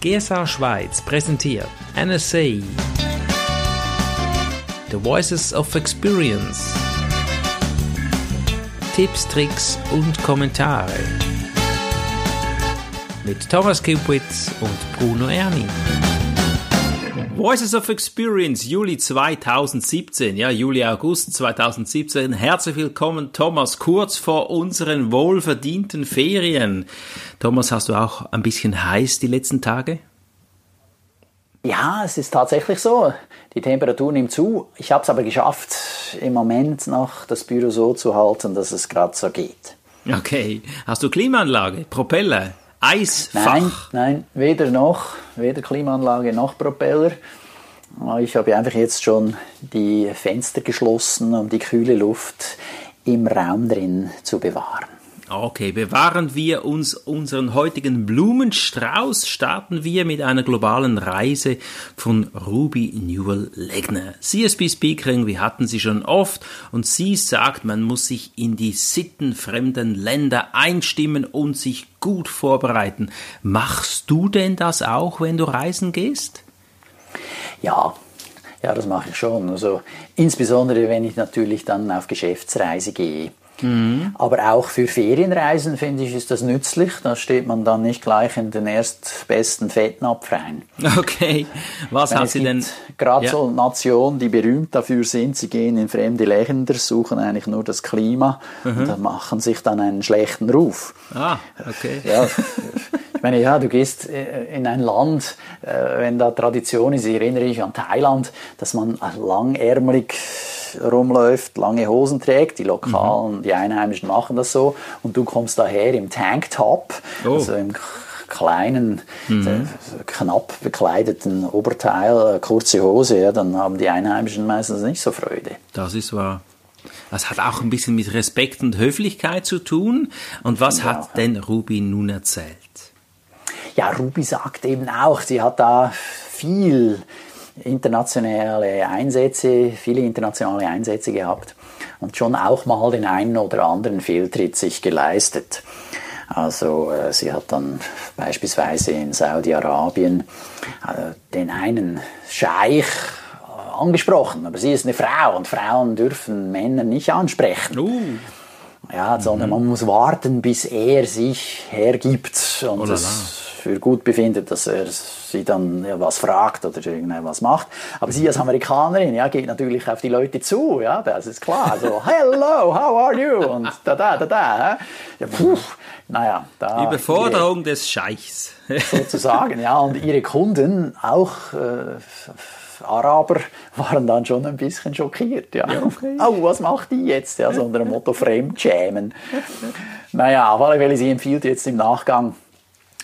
GSA Schweiz präsentiert NSA The Voices of Experience. Tipps, Tricks und Kommentare. Mit Thomas Kupitz und Bruno Erni. Voices of Experience, Juli 2017, ja, Juli, August 2017. Herzlich willkommen, Thomas, kurz vor unseren wohlverdienten Ferien. Thomas, hast du auch ein bisschen heiß die letzten Tage? Ja, es ist tatsächlich so. Die Temperatur nimmt zu. Ich habe es aber geschafft, im Moment noch das Büro so zu halten, dass es gerade so geht. Okay. Hast du Klimaanlage, Propeller? Eisfach? Nein, nein, weder noch, weder Klimaanlage noch Propeller. Ich habe einfach jetzt schon die Fenster geschlossen, um die kühle Luft im Raum drin zu bewahren. Okay, bewahren wir uns unseren heutigen Blumenstrauß, starten wir mit einer globalen Reise von Ruby Newell Legner. CSB Speakerin, wir hatten sie schon oft und sie sagt, man muss sich in die sittenfremden Länder einstimmen und sich gut vorbereiten. Machst du denn das auch, wenn du reisen gehst? Ja, ja, das mache ich schon. Also insbesondere wenn ich natürlich dann auf Geschäftsreise gehe. Mhm. Aber auch für Ferienreisen finde ich, ist das nützlich. Da steht man dann nicht gleich in den erstbesten Fettnapf rein. Okay, was hat sie denn? Gerade ja. so Nationen, die berühmt dafür sind, sie gehen in fremde Länder, suchen eigentlich nur das Klima mhm. und machen sich dann einen schlechten Ruf. Ah, okay. Ja, ich meine, ja, du gehst äh, in ein Land, äh, wenn da Tradition ist, ich erinnere mich an Thailand, dass man langärmelig rumläuft, lange Hosen trägt. Die Lokalen, mhm. die Einheimischen machen das so. Und du kommst daher im Tanktop, oh. also im kleinen, mhm. Äh, knapp bekleideten Oberteil, kurze Hose, ja, dann haben die Einheimischen meistens nicht so Freude. Das ist wahr. Das hat auch ein bisschen mit Respekt und Höflichkeit zu tun. Und was ja, hat denn Ruby nun erzählt? Ja, Ruby sagt eben auch, sie hat da viel internationale Einsätze, viele internationale Einsätze gehabt und schon auch mal den einen oder anderen Fehltritt sich geleistet. Also äh, sie hat dann beispielsweise in Saudi-Arabien äh, den einen Scheich äh, angesprochen, aber sie ist eine Frau und Frauen dürfen Männer nicht ansprechen. Uh. Ja, sondern mhm. man muss warten, bis er sich hergibt und oh das für gut befindet, dass er sie dann ja, was fragt oder irgendwas macht. Aber sie als Amerikanerin, ja, geht natürlich auf die Leute zu, ja, das ist klar. So, hello, how are you? Und da, da, da, da. Ja, puh, naja, da. Überforderung ihre, des Scheichs. sozusagen, ja. Und ihre Kunden auch. Äh, Araber waren dann schon ein bisschen schockiert. Ja. ja okay. Oh, was macht die jetzt? Ja, so unter dem Motto Fremdschämen. naja, auf alle Fälle, sie empfiehlt jetzt im Nachgang,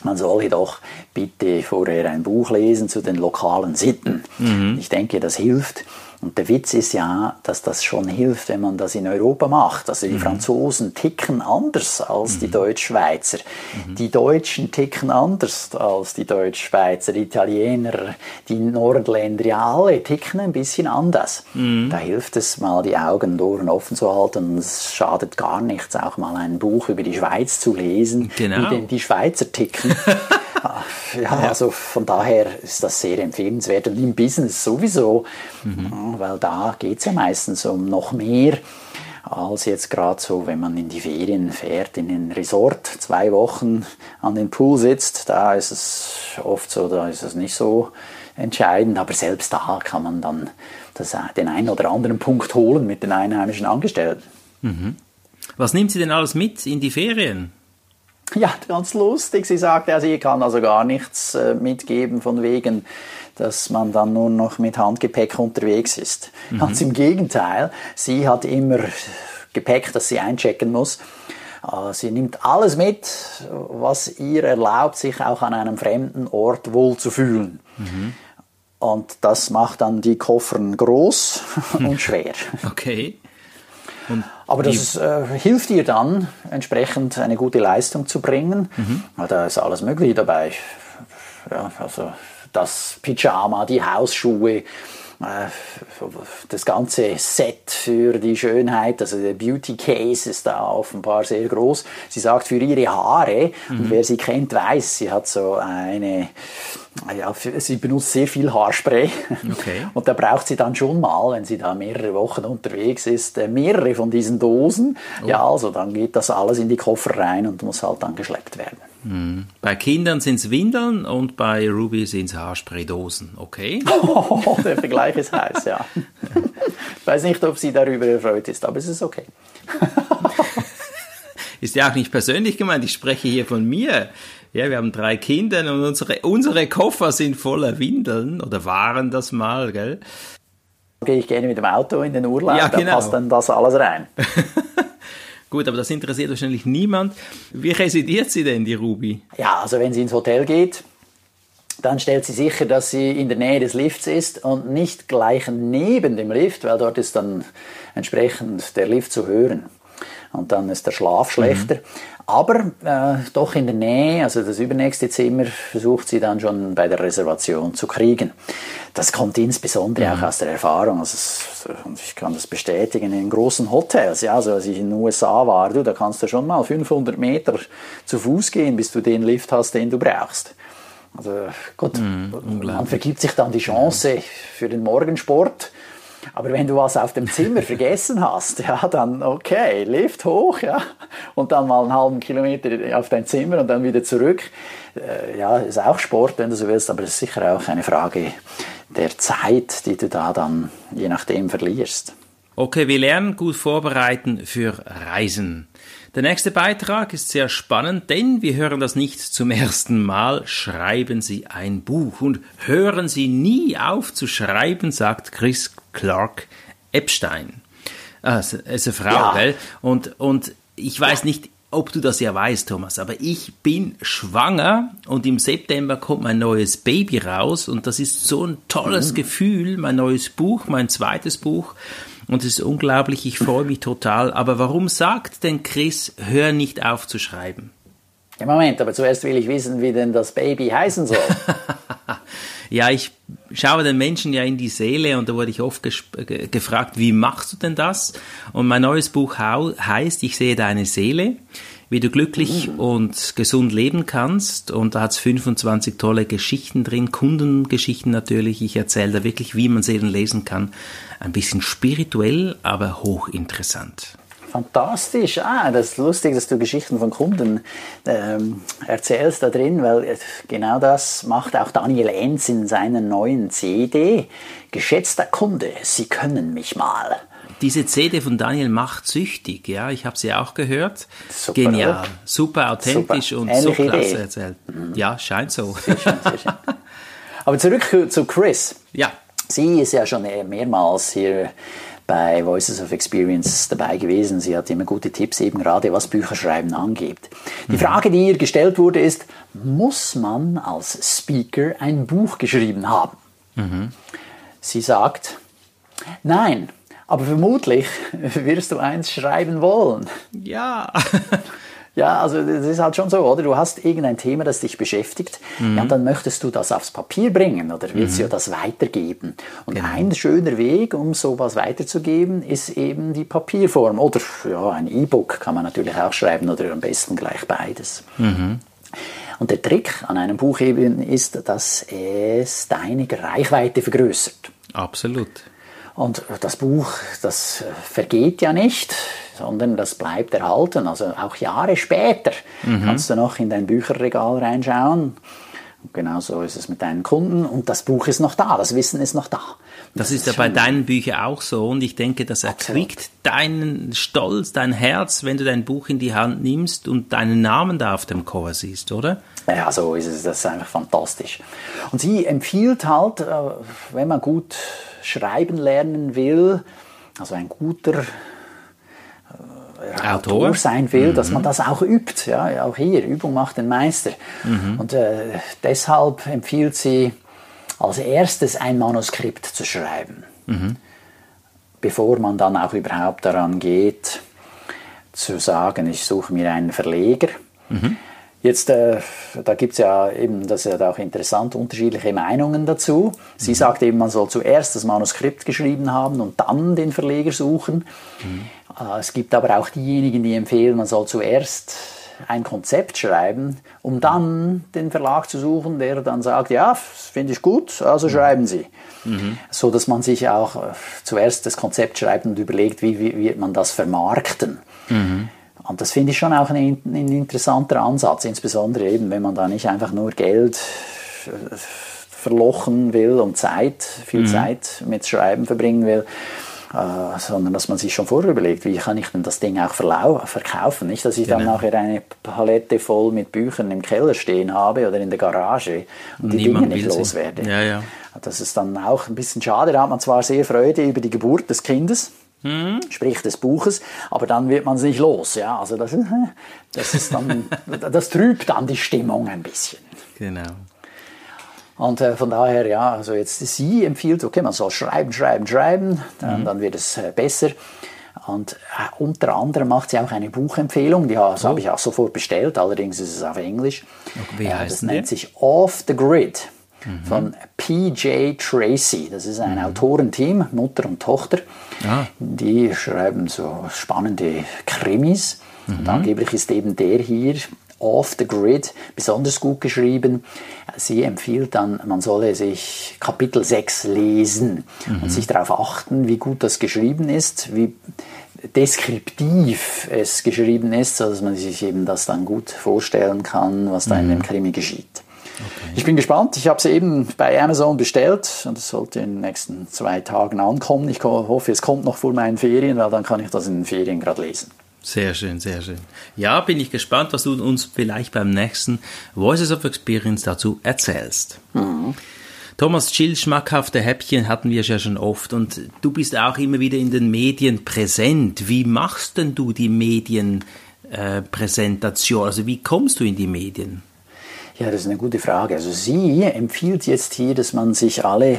man solle doch bitte vorher ein Buch lesen zu den lokalen Sitten. Mhm. Ich denke, das hilft. Und der Witz ist ja, dass das schon hilft, wenn man das in Europa macht. Also die mhm. Franzosen ticken anders als mhm. die Deutschschweizer. Mhm. Die Deutschen ticken anders als die Deutschschweizer. Die Italiener, die Nordländer, ja alle ticken ein bisschen anders. Mhm. Da hilft es mal, die Augen und Ohren offen zu halten. Es schadet gar nichts, auch mal ein Buch über die Schweiz zu lesen, genau. wie denn die Schweizer ticken. ja, also von daher ist das sehr empfehlenswert und im Business sowieso, mhm. weil da geht es ja meistens um noch mehr als jetzt gerade so, wenn man in die Ferien fährt, in ein Resort, zwei Wochen an den Pool sitzt, da ist es oft so, da ist es nicht so entscheidend, aber selbst da kann man dann das, den einen oder anderen Punkt holen mit den einheimischen Angestellten. Mhm. Was nimmt sie denn alles mit in die Ferien? Ja, ganz lustig. Sie sagte, also ich kann also gar nichts äh, mitgeben von wegen, dass man dann nur noch mit Handgepäck unterwegs ist. Mhm. Ganz im Gegenteil, sie hat immer Gepäck, das sie einchecken muss. Äh, sie nimmt alles mit, was ihr erlaubt, sich auch an einem fremden Ort wohlzufühlen. Mhm. Und das macht dann die Koffern groß und schwer. Okay. Und Aber das äh, hilft dir dann, entsprechend eine gute Leistung zu bringen. Mhm. Da ist alles Mögliche dabei. Ja, also das Pyjama, die Hausschuhe, das ganze Set für die Schönheit, also der Beauty Case ist da offenbar sehr groß. Sie sagt für ihre Haare, mhm. und wer sie kennt, weiß, sie hat so eine ja, sie benutzt sehr viel Haarspray. Okay. Und da braucht sie dann schon mal, wenn sie da mehrere Wochen unterwegs ist, äh, mehrere von diesen Dosen. Oh. Ja, also dann geht das alles in die Koffer rein und muss halt dann geschleppt werden. Mhm. Bei Kindern sind es Windeln und bei Ruby sind es Haarspraydosen, okay? Oh, der Vergleich ist heiß, ja. Ich weiß nicht, ob sie darüber erfreut ist, aber es ist okay. ist ja auch nicht persönlich gemeint, ich spreche hier von mir. Ja, wir haben drei Kinder und unsere, unsere Koffer sind voller Windeln oder waren das mal, gell? Gehe ich gerne mit dem Auto in den Urlaub, ja, genau. da passt dann das alles rein. Gut, aber das interessiert wahrscheinlich niemand. Wie residiert sie denn, die Ruby? Ja, also wenn sie ins Hotel geht, dann stellt sie sicher, dass sie in der Nähe des Lifts ist und nicht gleich neben dem Lift, weil dort ist dann entsprechend der Lift zu hören. Und dann ist der Schlaf schlechter. Mhm. Aber äh, doch in der Nähe, also das übernächste Zimmer, versucht sie dann schon bei der Reservation zu kriegen. Das kommt insbesondere auch mhm. aus der Erfahrung. Also ich kann das bestätigen in großen Hotels. Ja, also als ich in den USA war, du, da kannst du schon mal 500 Meter zu Fuß gehen, bis du den Lift hast, den du brauchst. Also gut, mm, man vergibt sich dann die Chance für den Morgensport aber wenn du was auf dem Zimmer vergessen hast, ja, dann okay, Lift hoch, ja, und dann mal einen halben Kilometer auf dein Zimmer und dann wieder zurück. Äh, ja, ist auch Sport, wenn du so willst, aber es ist sicher auch eine Frage der Zeit, die du da dann je nachdem verlierst. Okay, wir lernen gut vorbereiten für Reisen. Der nächste Beitrag ist sehr spannend, denn wir hören das nicht zum ersten Mal. Schreiben Sie ein Buch und hören Sie nie auf zu schreiben, sagt Chris Clark Epstein. Also, ist eine Frau, ja. gell? Und, und ich weiß nicht, ob du das ja weißt, Thomas, aber ich bin schwanger und im September kommt mein neues Baby raus und das ist so ein tolles mhm. Gefühl, mein neues Buch, mein zweites Buch und es ist unglaublich, ich freue mich total. Aber warum sagt denn Chris, hör nicht auf zu schreiben? Ja, Moment, aber zuerst will ich wissen, wie denn das Baby heißen soll. ja, ich schaue den Menschen ja in die Seele und da wurde ich oft gefragt, wie machst du denn das? Und mein neues Buch heißt, ich sehe deine Seele wie du glücklich mhm. und gesund leben kannst. Und da hat es 25 tolle Geschichten drin, Kundengeschichten natürlich. Ich erzähle da wirklich, wie man Seelen lesen kann. Ein bisschen spirituell, aber hochinteressant. Fantastisch. Ah, das ist lustig, dass du Geschichten von Kunden ähm, erzählst da drin, weil genau das macht auch Daniel Enz in seiner neuen CD. Geschätzter Kunde, Sie können mich mal. Diese CD von Daniel macht süchtig, ja, ich habe sie auch gehört. Super, Genial, oder? super authentisch super. und Ähnliche so klasse Idee. erzählt. Mhm. Ja, scheint so. Sehr schön, sehr schön. Aber zurück zu Chris. Ja. Sie ist ja schon mehrmals hier bei Voices of Experience dabei gewesen. Sie hat immer gute Tipps, eben gerade was Bücherschreiben angeht. Die mhm. Frage, die ihr gestellt wurde, ist, muss man als Speaker ein Buch geschrieben haben? Mhm. Sie sagt, nein, aber vermutlich wirst du eins schreiben wollen. Ja. Ja, also das ist halt schon so, oder? Du hast irgendein Thema, das dich beschäftigt, mhm. ja, und dann möchtest du das aufs Papier bringen oder willst mhm. ja das weitergeben. Und genau. ein schöner Weg, um sowas weiterzugeben, ist eben die Papierform. Oder ja, ein E-Book kann man natürlich auch schreiben oder am besten gleich beides. Mhm. Und der Trick an einem Buch eben ist, dass es deine Reichweite vergrößert. Absolut. Und das Buch, das vergeht ja nicht, sondern das bleibt erhalten. Also auch Jahre später mhm. kannst du noch in dein Bücherregal reinschauen. Und genauso ist es mit deinen Kunden und das Buch ist noch da, das Wissen ist noch da. Das, das ist ja bei deinen Büchern auch so und ich denke, das erquickt deinen Stolz, dein Herz, wenn du dein Buch in die Hand nimmst und deinen Namen da auf dem Cover siehst, oder? Ja, so ist es. Das ist einfach fantastisch. Und sie empfiehlt halt, äh, wenn man gut schreiben lernen will, also ein guter Autor. Sein will, mhm. dass man mhm. das auch übt. Ja, auch hier, Übung macht den Meister. Mhm. Und äh, deshalb empfiehlt sie als erstes ein Manuskript zu schreiben, mhm. bevor man dann auch überhaupt daran geht, zu sagen, ich suche mir einen Verleger. Mhm. Jetzt, äh, da gibt es ja eben, das ist ja auch interessant, unterschiedliche Meinungen dazu. Sie mhm. sagt eben, man soll zuerst das Manuskript geschrieben haben und dann den Verleger suchen. Mhm. Äh, es gibt aber auch diejenigen, die empfehlen, man soll zuerst ein Konzept schreiben, um dann den Verlag zu suchen, der dann sagt, ja, finde ich gut, also schreiben Sie. Mhm. So dass man sich auch äh, zuerst das Konzept schreibt und überlegt, wie, wie wird man das vermarkten. Mhm. Und das finde ich schon auch ein, ein, interessanter Ansatz, insbesondere eben, wenn man da nicht einfach nur Geld äh, verlochen will und Zeit, viel mhm. Zeit mit Schreiben verbringen will, äh, sondern dass man sich schon vorher überlegt, wie kann ich denn das Ding auch verkaufen. Nicht, dass ich genau. dann nachher eine Palette voll mit Büchern im Keller stehen habe oder in der Garage und die Niemand Dinge nicht loswerde. Ja, ja. Das ist dann auch ein bisschen schade. Da hat man zwar sehr Freude über die Geburt des Kindes, hm. sprich des Buches, aber dann wird man es nicht los. Ja, also das, das, ist dann, das trübt dann die Stimmung ein bisschen. Genau. Und äh, von daher, ja, also jetzt sie empfiehlt, okay, man soll schreiben, schreiben, schreiben, dann, mhm. dann wird es äh, besser. Und äh, unter anderem macht sie auch eine Buchempfehlung, die das oh. habe ich auch sofort bestellt, allerdings ist es auf Englisch. Okay, wie heißt das nennt sich Off the Grid mhm. von PJ Tracy. Das ist ein mhm. Autorenteam, Mutter und Tochter. Ah. Die schreiben so spannende Krimis. Und mhm. angeblich ist eben der hier Off the Grid, besonders gut geschrieben. Sie empfiehlt dann, man solle sich Kapitel 6 lesen mhm. und sich darauf achten, wie gut das geschrieben ist, wie deskriptiv es geschrieben ist, sodass man sich eben das dann gut vorstellen kann, was da mhm. in dem Krimi geschieht. Okay. Ich bin gespannt. Ich habe sie eben bei Amazon bestellt und es sollte in den nächsten zwei Tagen ankommen. Ich hoffe, es kommt noch vor meinen Ferien, weil dann kann ich das in den Ferien gerade lesen. Sehr schön, sehr schön. Ja, bin ich gespannt, was du uns vielleicht beim nächsten Voices of Experience dazu erzählst. Mhm. Thomas Chill, schmackhafte Häppchen hatten wir ja schon oft und du bist auch immer wieder in den Medien präsent. Wie machst denn du die Medienpräsentation? Äh, also wie kommst du in die Medien? Ja, das ist eine gute Frage. Also sie empfiehlt jetzt hier, dass man sich alle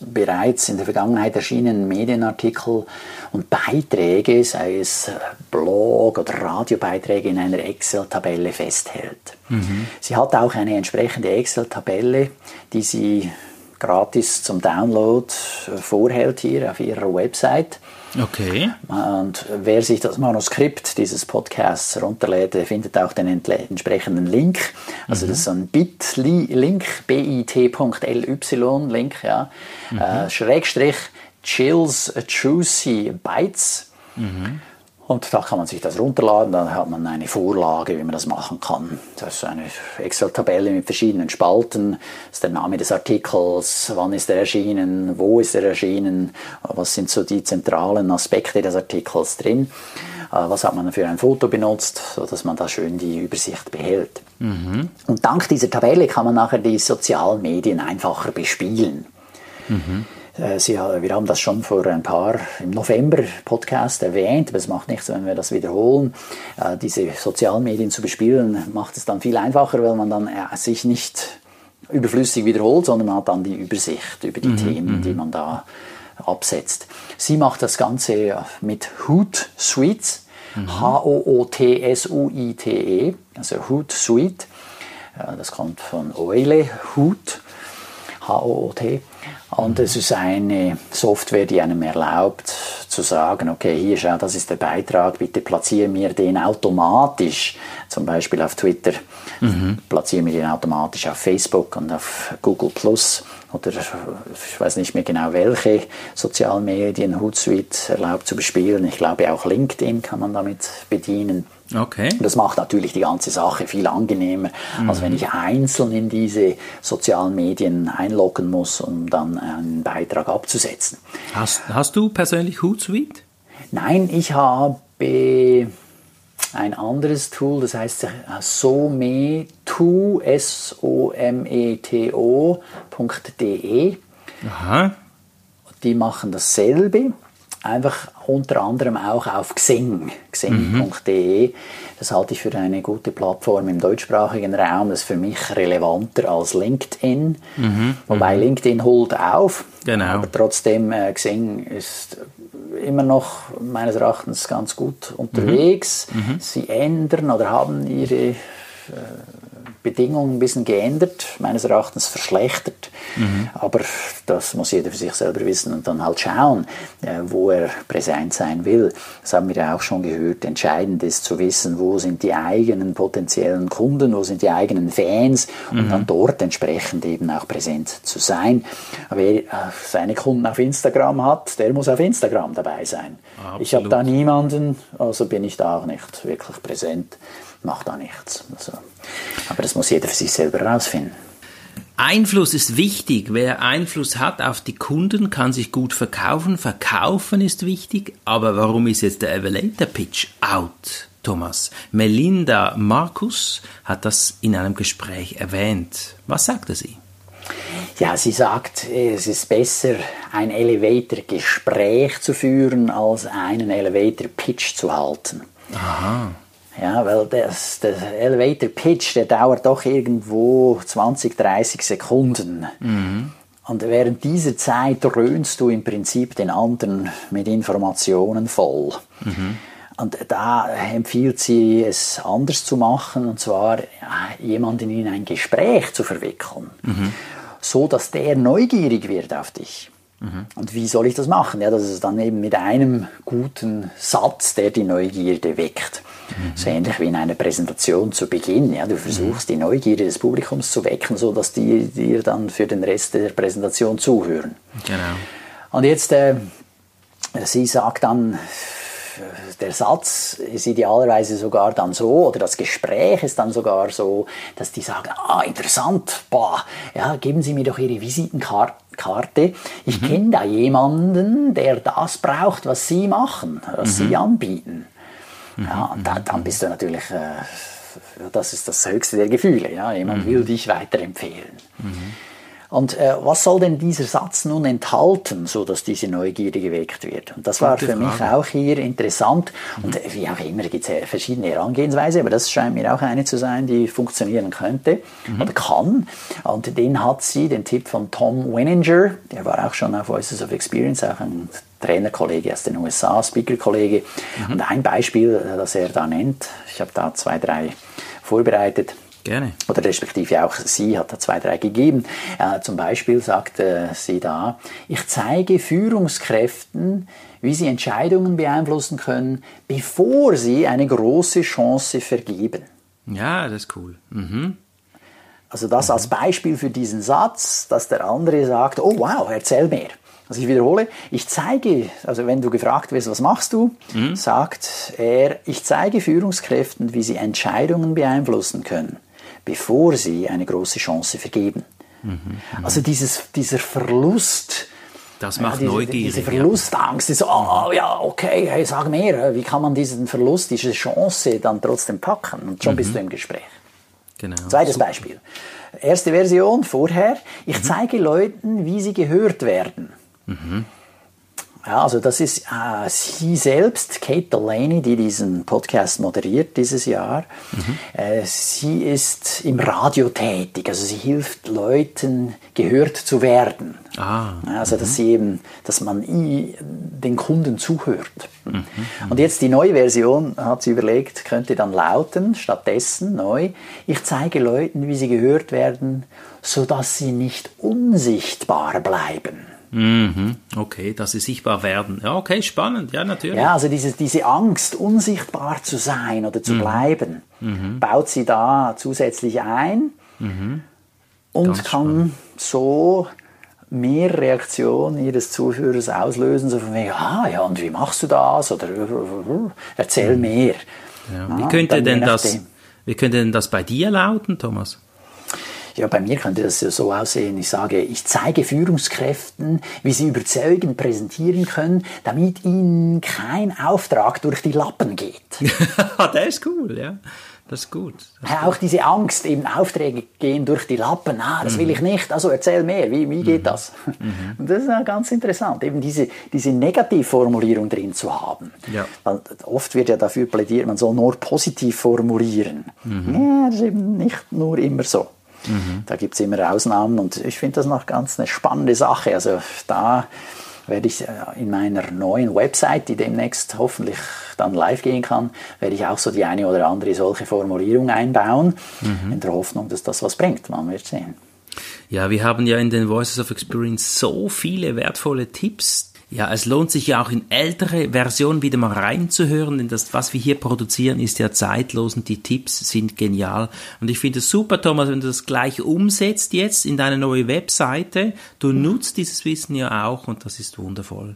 bereits in der Vergangenheit erschienenen Medienartikel und Beiträge, sei es äh, Blog- oder Radiobeiträge, in einer Excel-Tabelle festhält. Mhm. Sie hat auch eine entsprechende Excel-Tabelle, die sie gratis zum Download äh, vorhält hier auf ihrer Website. Okay. Und wer sich das Manuskript dieses Podcasts runterlädt, findet auch den entsprechenden Link. Also mhm. das ist so ein Bit.ly-Link, bit.ly-Link, ja. Mhm. Äh, Schrägstrich Chills Juicy Bites. Mhm. Und da kann man sich das runterladen, dann hat man eine Vorlage, wie man das machen kann. Das ist eine Excel-Tabelle mit verschiedenen Spalten. Das ist der Name des Artikels, wann ist er erschienen, wo ist er erschienen, was sind so die zentralen Aspekte des Artikels drin, äh, was hat man für ein Foto benutzt, sodass man da schön die Übersicht behält. Mhm. Und dank dieser Tabelle kann man nachher die sozialen Medien einfacher bespielen. Mhm. Äh, Sie, wir haben das schon vor ein paar im November Podcast erwähnt, aber es macht nichts, wenn wir das wiederholen. Äh, diese sozialen Medien zu bespielen macht es dann viel einfacher, weil man dann äh, sich nicht überflüssig wiederholt, sondern man hat dann die Übersicht über die mhm, Themen, die mhm. man da absetzt. Sie macht das Ganze mit Hootsuite, mhm. H-O-O-T-S-U-I-T-E, also Hootsuite. Das kommt von Oile, Hoot, H-O-O-T. Und es ist eine Software, die einem erlaubt zu sagen, okay, hier schau, das ist der Beitrag, bitte platziere mir den automatisch, zum Beispiel auf Twitter, mhm. platziere mir den automatisch auf Facebook und auf Google Plus oder ich weiß nicht mehr genau welche Sozialmedien Hootsuite erlaubt zu bespielen. Ich glaube auch LinkedIn kann man damit bedienen. Okay. Das macht natürlich die ganze Sache viel angenehmer, mhm. als wenn ich einzeln in diese sozialen Medien einloggen muss, um dann einen Beitrag abzusetzen. Hast, hast du persönlich Hootsuite? Nein, ich habe ein anderes Tool, das heißt someto, S-O-M-E-T-O.de. Aha. Die machen dasselbe einfach unter anderem auch auf Xing, xing.de. Mhm. Das halte ich für eine gute Plattform im deutschsprachigen Raum. Das ist für mich relevanter als LinkedIn. Mhm. Wobei mhm. LinkedIn holt auf. Genau. Aber trotzdem, äh, Xing ist immer noch meines Erachtens ganz gut unterwegs. Mhm. mhm. Sie ändern oder haben ihre Bedingungen ein bisschen geändert, meines Erachtens verschlechtert. Mhm. Aber das muss jeder für sich selber wissen und dann halt schauen, äh, wo er präsent sein will. Das haben wir ja auch schon gehört. Entscheidend ist zu wissen, wo sind die eigenen potenziellen Kunden, wo sind die eigenen Fans mhm. und dann dort entsprechend eben auch präsent zu sein. Wer äh, seine Kunden auf Instagram hat, der muss auf Instagram dabei sein. Absolut. Ich habe da niemanden, also bin ich da auch nicht wirklich präsent macht da nichts. Also, aber das muss jeder für sich selber herausfinden. Einfluss ist wichtig. Wer Einfluss hat auf die Kunden, kann sich gut verkaufen. Verkaufen ist wichtig. Aber warum ist jetzt der Elevator Pitch out, Thomas? Melinda Markus hat das in einem Gespräch erwähnt. Was sagte sie? Ja, sie sagt, es ist besser, ein Elevator-Gespräch zu führen, als einen Elevator-Pitch zu halten. Aha. Ja, weil das, der Elevator Pitch, der dauert doch irgendwo 20, 30 Sekunden. Mhm. Und während dieser Zeit dröhnst du im Prinzip den anderen mit Informationen voll. Mhm. Und da empfiehlt sie es anders zu machen, und zwar jemanden in ein Gespräch zu verwickeln, mhm. so dass der neugierig wird auf dich. Mhm. Und wie soll ich das machen? Ja, das ist dann eben mit einem guten Satz, der die Neugierde weckt. Mhm. So ähnlich wie in einer Präsentation zu Beginn. Ja, du versuchst die Neugierde des Publikums zu wecken, sodass die dir dann für den Rest der Präsentation zuhören. Genau. Und jetzt, äh, sie sagt dann, der Satz ist idealerweise sogar dann so, oder das Gespräch ist dann sogar so, dass die sagen, ah, interessant, boah, ja, geben Sie mir doch Ihre Visitenkarte. Ich mhm. kenne da jemanden, der das braucht, was Sie machen, was mhm. Sie anbieten. Mhm. Ja, und da, dann bist du natürlich, äh, das ist das höchste der Gefühle, ja, jemand mhm. will dich weiterempfehlen. Und äh, was soll denn dieser Satz nun enthalten, so dass diese Neugierde geweckt wird? Und das war für Frage. mich auch hier interessant. Mhm. Und äh, wie auch immer gibt es verschiedene Herangehensweise, aber das scheint mir auch eine zu sein, die funktionieren könnte mhm. oder kann. Und den hat sie, den Tipp von Tom Wenninger, der war auch schon auf Voices of Experience, auch ein Trainerkollege aus den USA, Speakerkollege. Mhm. Und ein Beispiel, äh, das er da nennt, ich habe da zwei, drei vorbereitet, Gerne. Oder respektive auch sie hat da zwei, drei gegeben. Äh, zum Beispiel sagt äh, sie da, ich zeige Führungskräften, wie sie Entscheidungen beeinflussen können, bevor sie eine große Chance vergeben. Ja, das ist cool. Mhm. Also das mhm. als Beispiel für diesen Satz, dass der andere sagt, oh wow, erzähl mehr. Also ich wiederhole, ich zeige, also wenn du gefragt wirst, was machst du, mhm. sagt er, ich zeige Führungskräften, wie sie Entscheidungen beeinflussen können bevor sie eine große Chance vergeben. Mhm, also dieses, dieser Verlust, das macht ja, diese, neugierig. Diese Verlustangst, ist, oh ja, okay, hey, sag mehr, wie kann man diesen Verlust, diese Chance dann trotzdem packen? Und schon mhm. bist du im Gespräch. Genau. Zweites Super. Beispiel. Erste Version vorher, ich mhm. zeige Leuten, wie sie gehört werden. Mhm. Ja, also das ist äh, sie selbst, Kate Delaney, die diesen Podcast moderiert dieses Jahr. Mhm. Äh, sie ist im Radio tätig, also sie hilft Leuten, gehört zu werden. Ah, also dass mhm. sie eben, dass man den Kunden zuhört. Mhm. Und jetzt die neue Version hat sie überlegt, könnte dann lauten, stattdessen neu, ich zeige Leuten, wie sie gehört werden, sodass sie nicht unsichtbar bleiben. Mhm. Okay, dass sie sichtbar werden. Ja, okay, spannend, ja, natürlich. Ja, also diese, diese Angst, unsichtbar zu sein oder zu mhm. bleiben, mhm. baut sie da zusätzlich ein mhm. und Ganz kann spannend. so mehr Reaktionen ihres Zuhörers auslösen, so von wegen, ah ja, und wie machst du das? Oder erzähl mhm. mehr. Ja. Wie, könnte denn das, wie könnte denn das bei dir lauten, Thomas? Ja, bei mir könnte das ja so aussehen. Ich sage, ich zeige Führungskräften, wie sie überzeugend präsentieren können, damit ihnen kein Auftrag durch die Lappen geht. das ist cool, ja. Das ist gut. Das ist auch gut. diese Angst, eben Aufträge gehen durch die Lappen, ah, das mhm. will ich nicht, also erzähl mehr, wie, wie geht mhm. das? Mhm. Und das ist ganz interessant, eben diese, diese Negativformulierung drin zu haben. Ja. Weil oft wird ja dafür plädiert, man soll nur positiv formulieren. Mhm. Ja, das ist eben nicht nur immer so. Mhm. Da gibt es immer Ausnahmen und ich finde das noch ganz eine spannende Sache. Also da werde ich äh, in meiner neuen Website, die demnächst hoffentlich dann live gehen kann, werde ich auch so die eine oder andere solche Formulierung einbauen, mhm. in der Hoffnung, dass das was bringt. Man wird sehen. Ja, wir haben ja in den Voices of Experience so viele wertvolle Tipps, ja, es lohnt sich ja auch in ältere Versionen wieder mal reinzuhören, denn das, was wir hier produzieren, ist ja zeitlos und die Tipps sind genial. Und ich finde es super, Thomas, wenn du das gleich umsetzt jetzt in deine neue Webseite. Du nutzt dieses Wissen ja auch und das ist wundervoll.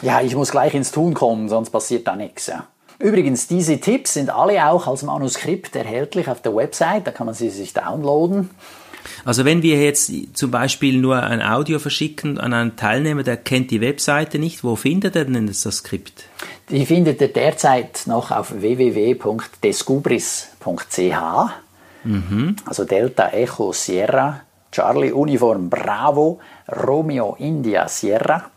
Ja, ich muss gleich ins Tun kommen, sonst passiert da nichts. Ja. Übrigens, diese Tipps sind alle auch als Manuskript erhältlich auf der Website, da kann man sie sich downloaden. Also wenn wir jetzt zum Beispiel nur ein Audio verschicken an einen Teilnehmer, der kennt die Webseite nicht, wo findet er denn das Skript? Die findet er derzeit noch auf www.descubris.ch. Mhm. Also Delta Echo Sierra, Charlie Uniform Bravo, Romeo India Sierra.ch.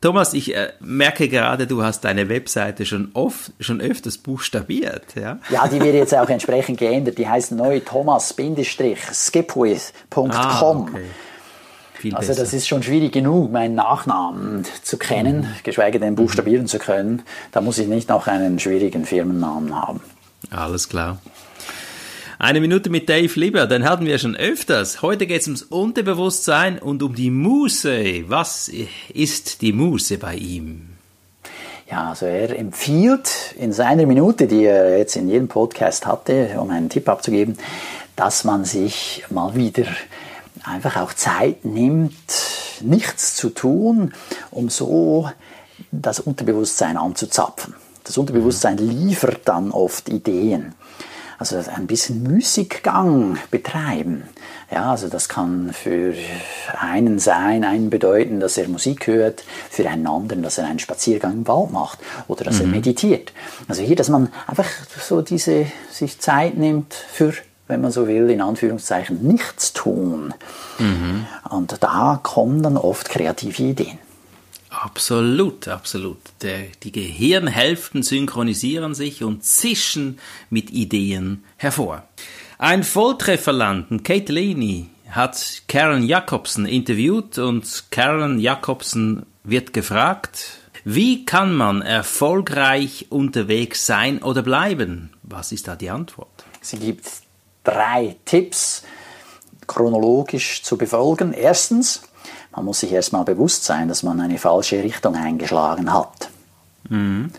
Thomas, ich äh, merke gerade, du hast deine Webseite schon oft, schon öfters buchstabiert, ja? Ja, die wird jetzt auch entsprechend geändert. Die heißt neu thomas-skipwith.com. Ah, okay. also das ist schon schwierig genug, meinen Nachnamen zu kennen, mhm. geschweige denn buchstabieren mhm. zu können. Da muss ich nicht noch einen schwierigen Firmennamen haben. Alles klar. Eine Minute mit Dave Lieber, den hatten wir schon öfters. Heute geht es ums Unterbewusstsein und um die Muße. Was ist die Muße bei ihm? Ja, also er empfiehlt in seiner Minute, die er jetzt in jedem Podcast hatte, um einen Tipp abzugeben, dass man sich mal wieder einfach auch Zeit nimmt, nichts zu tun, um so das Unterbewusstsein anzuzapfen. Das Unterbewusstsein liefert dann oft Ideen also ein bisschen Müßiggang betreiben. Ja, also das kann für einen sein, einen bedeuten, dass er Musik hört, für einen anderen, dass er einen Spaziergang im Wald macht oder dass mhm. er meditiert. Also hier, dass man einfach so diese, sich Zeit nimmt für wenn man so will, in Anführungszeichen nichts tun. Mhm. Und da kommen dann oft kreative Ideen. Absolut, absolut. Der, die Gehirnhälften synchronisieren sich und zischen mit Ideen hervor. Ein Volltrefferlanden, Kate Leaney, hat Karen Jacobsen interviewt und Karen Jacobsen wird gefragt, wie kann man erfolgreich unterwegs sein oder bleiben? Was ist da die Antwort? Sie gibt drei Tipps chronologisch zu befolgen. Erstens, man muss sich erstmal bewusst sein, dass man eine falsche Richtung eingeschlagen hat. Mhm.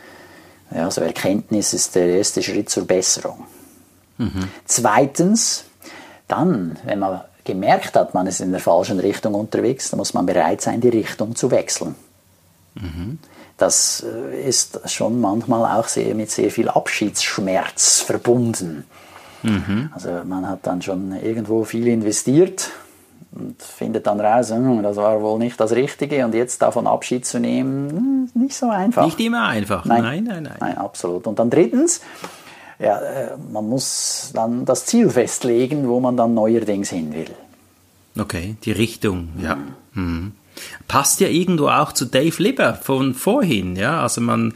Ja, also Erkenntnis ist der erste Schritt zur Besserung. Mhm. Zweitens, dann, wenn man gemerkt hat, man ist in der falschen Richtung unterwegs, dann muss man bereit sein, die Richtung zu wechseln. Mhm. Das äh, ist schon manchmal auch sehr, mit sehr viel Abschiedsschmerz verbunden. Mhm. Also man hat dann schon irgendwo viel investiert und findet dann raus, hm, das war wohl nicht das Richtige und jetzt davon Abschied zu nehmen, hm, nicht so einfach. Nicht immer einfach, nein, nein, nein. Nein, nein absolut. Und dann drittens, ja, äh, man muss dann das Ziel festlegen, wo man dann neuerdings hin will. Okay, die Richtung, ja. Mhm. Passt ja irgendwo auch zu Dave Libber von vorhin, ja. Also man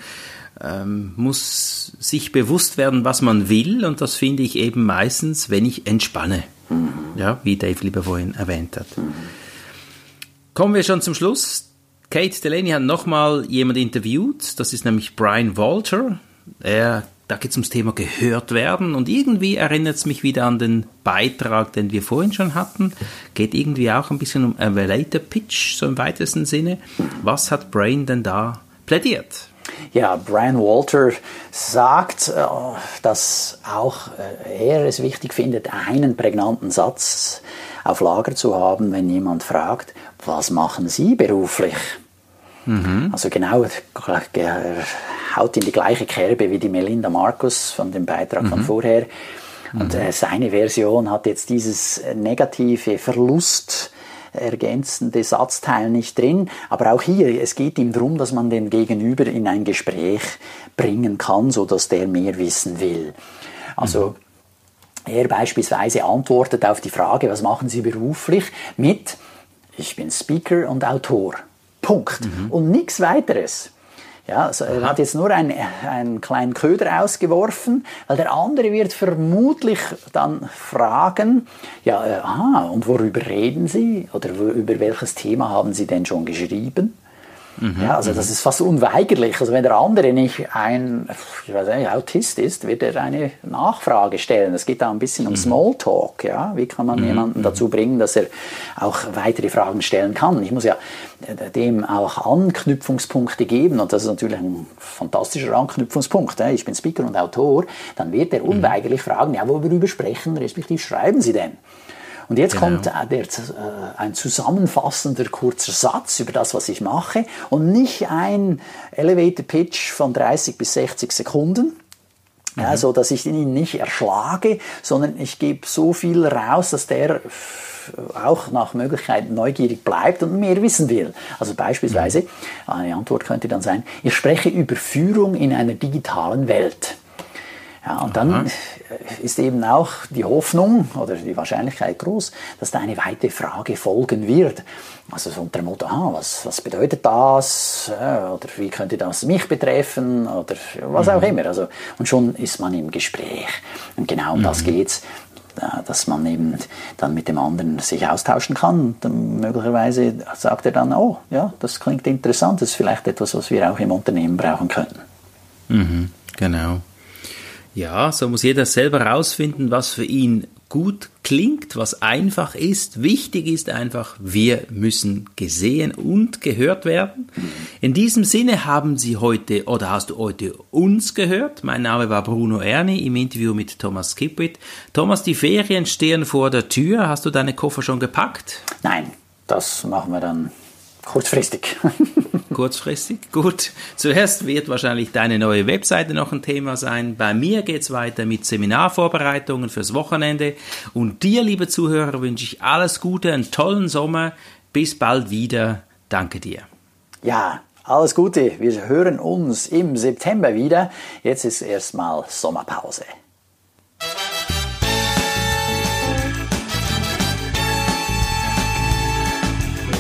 ähm, muss sich bewusst werden, was man will und das finde ich eben meistens, wenn ich entspanne. Mhm. Ja, wie Dave Lieber vorhin erwähnt hat. Mhm. Kommen wir schon zum Schluss. Kate Delaney hat nochmal jemand interviewt, das ist nämlich Brian Walter. Er, da geht es ums Thema gehört werden und irgendwie erinnert es mich wieder an den Beitrag, den wir vorhin schon hatten. Geht irgendwie auch ein bisschen um Elevator Pitch, so im weitesten Sinne. Was hat Brian denn da plädiert? Ja, Brian Walter sagt, äh, dass auch äh, er es wichtig findet, einen prägnanten Satz auf Lager zu haben, wenn jemand fragt, was machen Sie beruflich? Mhm. Also genau, er haut in die gleiche Kerbe wie die Melinda Markus von dem Beitrag mhm. von vorher. Und mhm. Äh, seine Version hat jetzt dieses negative Verlust ergänzende Satzteil nicht drin. Aber auch hier, es geht ihm darum, dass man den Gegenüber in ein Gespräch bringen kann, sodass der mehr wissen will. Also er beispielsweise antwortet auf die Frage, was machen Sie beruflich, mit ich bin Speaker und Autor. Punkt. Mhm. Und nichts weiteres. Ja, also er hat jetzt nur einen, einen kleinen Köder ausgeworfen, weil der andere wird vermutlich dann fragen, ja, äh, aha, und worüber reden Sie? Oder über welches Thema haben Sie denn schon geschrieben? Mhm, ja, also das mhm. ist fast unweigerlich. Also wenn der andere nicht ein ich weiß nicht, Autist ist, wird er eine Nachfrage stellen. Es geht da ein bisschen um mhm. Smalltalk. Ja? Wie kann man jemanden dazu bringen, dass er auch weitere Fragen stellen kann? Ich muss ja dem auch Anknüpfungspunkte geben und das ist natürlich ein fantastischer Anknüpfungspunkt. Ich bin Speaker und Autor. Dann wird er unweigerlich fragen, ja, worüber sprechen, respektive schreiben Sie denn? Und jetzt genau. kommt äh, der, äh, ein zusammenfassender kurzer Satz über das, was ich mache und nicht ein Elevator Pitch von 30 bis 60 Sekunden. Mhm. Ja, so dass ich ihn nicht erschlage, sondern ich gebe so viel raus, dass der auch nach Möglichkeit neugierig bleibt und mehr wissen will. Also beispielsweise, mhm. eine Antwort könnte dann sein, ich spreche über Führung in einer digitalen Welt. Ja, und dann Aha. ist eben auch die Hoffnung oder die Wahrscheinlichkeit groß, dass da eine weitere Frage folgen wird. Also so unter dem Motto, ah, was, was bedeutet das? Oder wie könnte das mich betreffen? Oder was mhm. auch immer. Also, und schon ist man im Gespräch. Und genau um mhm. das geht's dass man eben dann mit dem anderen sich austauschen kann. Und dann möglicherweise sagt er dann, oh, ja, das klingt interessant, das ist vielleicht etwas, was wir auch im Unternehmen brauchen könnten. Mhm, genau. Ja, so muss jeder selber herausfinden, was für ihn gut klingt, was einfach ist. Wichtig ist einfach, wir müssen gesehen und gehört werden. In diesem Sinne haben Sie heute oder hast du heute uns gehört. Mein Name war Bruno Erni im Interview mit Thomas Kippit. Thomas, die Ferien stehen vor der Tür. Hast du deine Koffer schon gepackt? Nein, das machen wir dann Kurzfristig. Kurzfristig, gut. Zuerst wird wahrscheinlich deine neue Webseite noch ein Thema sein. Bei mir geht es weiter mit Seminarvorbereitungen fürs Wochenende. Und dir, liebe Zuhörer, wünsche ich alles Gute, einen tollen Sommer. Bis bald wieder. Danke dir. Ja, alles Gute. Wir hören uns im September wieder. Jetzt ist erstmal Sommerpause.